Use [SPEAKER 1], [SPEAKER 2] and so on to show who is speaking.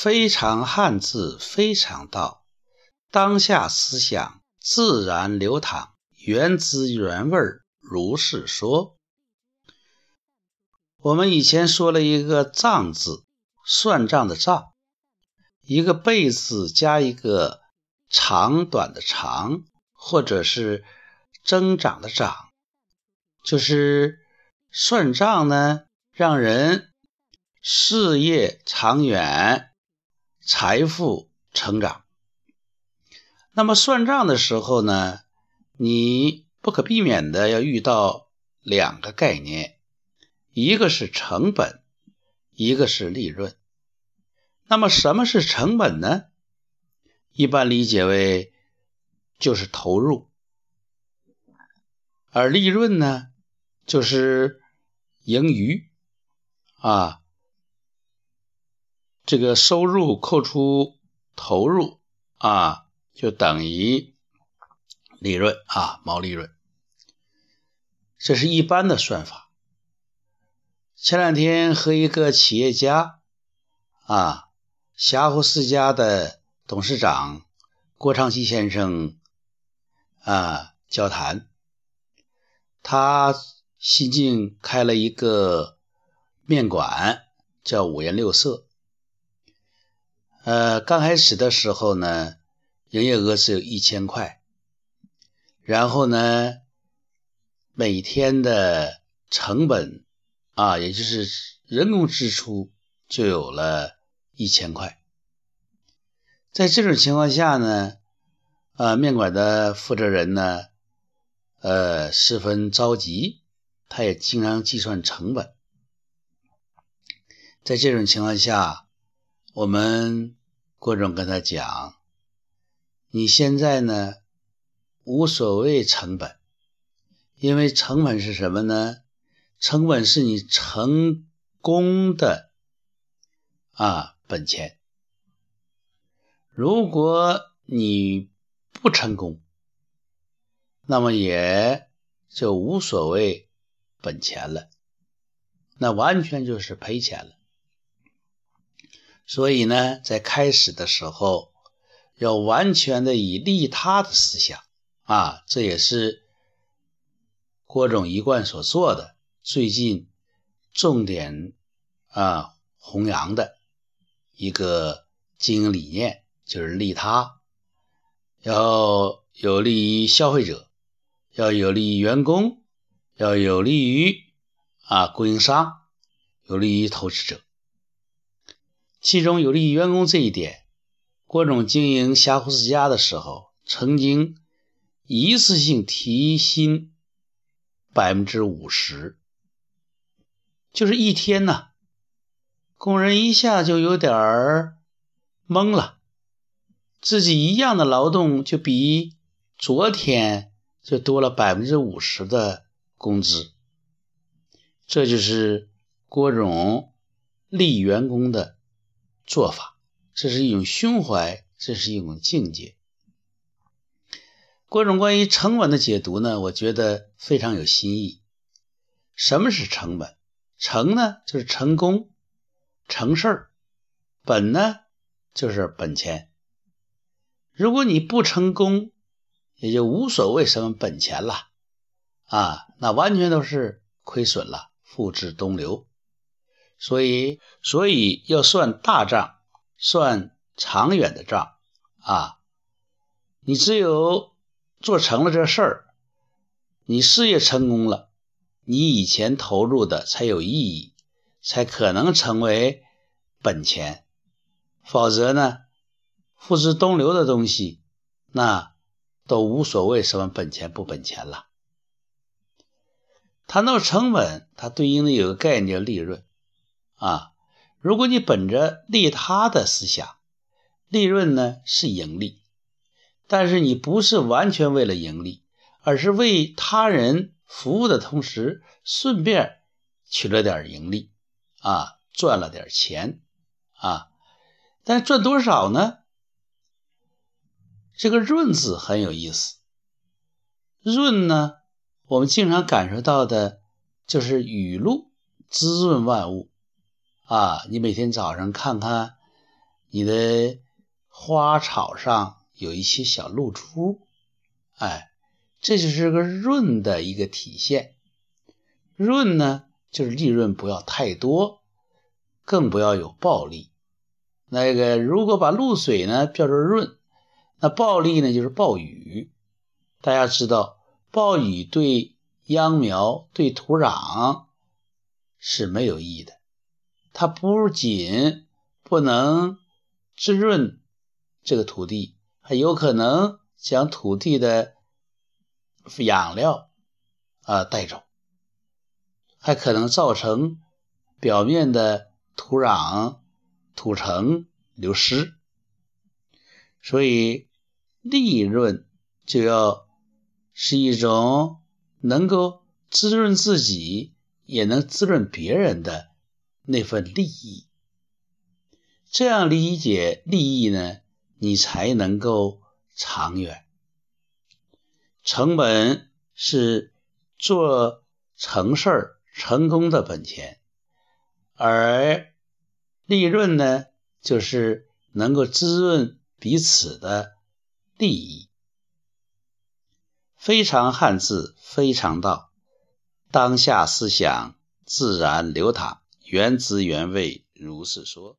[SPEAKER 1] 非常汉字，非常道，当下思想自然流淌，原汁原味如是说。我们以前说了一个“账”字，算账的“账”，一个“贝”字加一个长短的“长”，或者是增长的“长”，就是算账呢，让人事业长远。财富成长。那么算账的时候呢，你不可避免的要遇到两个概念，一个是成本，一个是利润。那么什么是成本呢？一般理解为就是投入，而利润呢，就是盈余啊。这个收入扣除投入啊，就等于利润啊，毛利润。这是一般的算法。前两天和一个企业家啊，霞湖世家的董事长郭昌西先生啊交谈，他新近开了一个面馆，叫五颜六色。呃，刚开始的时候呢，营业额只有一千块，然后呢，每天的成本啊，也就是人工支出就有了一千块。在这种情况下呢，啊，面馆的负责人呢，呃，十分着急，他也经常计算成本。在这种情况下，我们。郭总跟他讲：“你现在呢，无所谓成本，因为成本是什么呢？成本是你成功的啊本钱。如果你不成功，那么也就无所谓本钱了，那完全就是赔钱了。”所以呢，在开始的时候，要完全的以利他的思想啊，这也是郭总一贯所做的。最近重点啊弘扬的一个经营理念就是利他，要有利于消费者，要有利于员工，要有利于啊供应商，有利于投资者。其中有利于员工这一点，郭总经营霞湖世家的时候，曾经一次性提薪百分之五十，就是一天呢，工人一下就有点儿懵了，自己一样的劳动就比昨天就多了百分之五十的工资，这就是郭总利员工的。做法，这是一种胸怀，这是一种境界。郭总关于成本的解读呢，我觉得非常有新意。什么是成本？成呢就是成功、成事儿；本呢就是本钱。如果你不成功，也就无所谓什么本钱了啊，那完全都是亏损了，付之东流。所以，所以要算大账，算长远的账啊！你只有做成了这事儿，你事业成功了，你以前投入的才有意义，才可能成为本钱。否则呢，付之东流的东西，那都无所谓什么本钱不本钱了。谈到成本，它对应的有个概念叫利润。啊，如果你本着利他的思想，利润呢是盈利，但是你不是完全为了盈利，而是为他人服务的同时，顺便取了点盈利，啊，赚了点钱，啊，但赚多少呢？这个“润”字很有意思，“润”呢，我们经常感受到的就是雨露滋润万物。啊，你每天早上看看你的花草上有一些小露珠，哎，这就是个润的一个体现。润呢，就是利润不要太多，更不要有暴利。那个如果把露水呢叫做润，那暴利呢就是暴雨。大家知道，暴雨对秧苗、对土壤是没有益的。它不仅不能滋润这个土地，还有可能将土地的养料啊带走，还可能造成表面的土壤土层流失。所以，利润就要是一种能够滋润自己，也能滋润别人的。那份利益，这样理解利益呢，你才能够长远。成本是做成事儿成功的本钱，而利润呢，就是能够滋润彼此的利益。非常汉字，非常道，当下思想自然流淌。原汁原味，如是说。